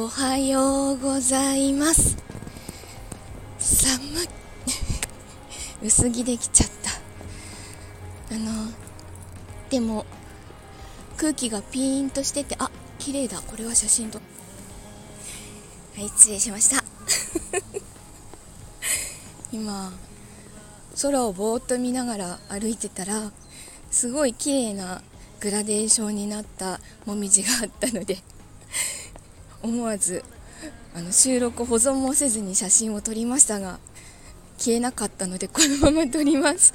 おはようございます。寒い 薄着できちゃった。あのでも空気がピーンとしててあ綺麗だ。これは写真と。はい失礼しました。今空をぼーっと見ながら歩いてたらすごい綺麗なグラデーションになったもみじがあったので思わずあの収録保存もせずに写真を撮りましたが消えなかったのでこのまま撮ります。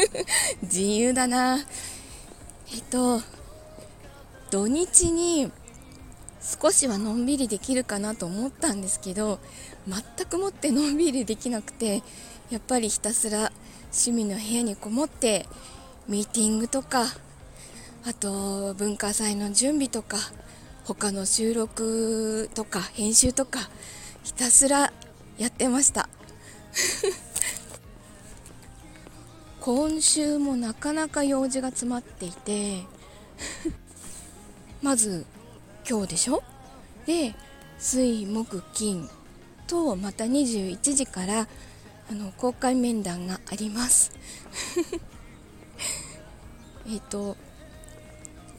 自由だな。えっと土日に少しはのんびりできるかなと思ったんですけど全くもってのんびりできなくてやっぱりひたすら趣味の部屋にこもってミーティングとかあと文化祭の準備とか他の収録とか編集とかひたすらやってました。今週もなかなか用事が詰まっていてまず今日でしょ？で水木金とまた21時からあの公開面談があります。えっと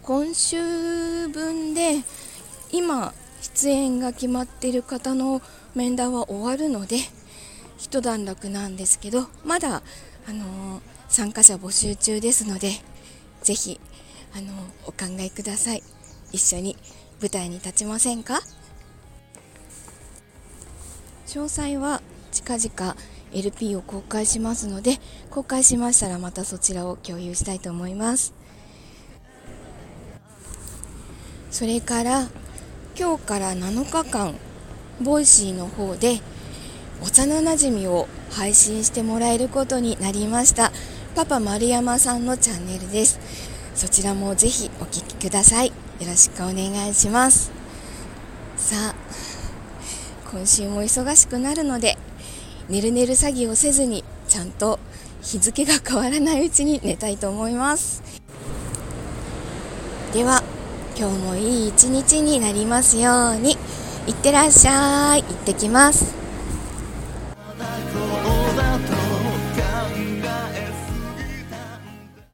今週分で今出演が決まってる方の面談は終わるので一段落なんですけどまだあの参加者募集中ですのでぜひあのお考えください。一緒に舞台に立ちませんか？詳細は近々 LP を公開しますので公開しましたらまたそちらを共有したいと思います。それから今日から7日間 Voicy の方で幼なじみを配信してもらえることになりましたパパ丸山さんのチャンネルです。そちらもぜひお聴きください。よろしくお願いします。さあ今週も忙しくなるので寝る寝る詐欺をせずにちゃんと日付が変わらないうちに寝たいと思います。では今日もいい一日になりますように。いってらっしゃい。行ってきます。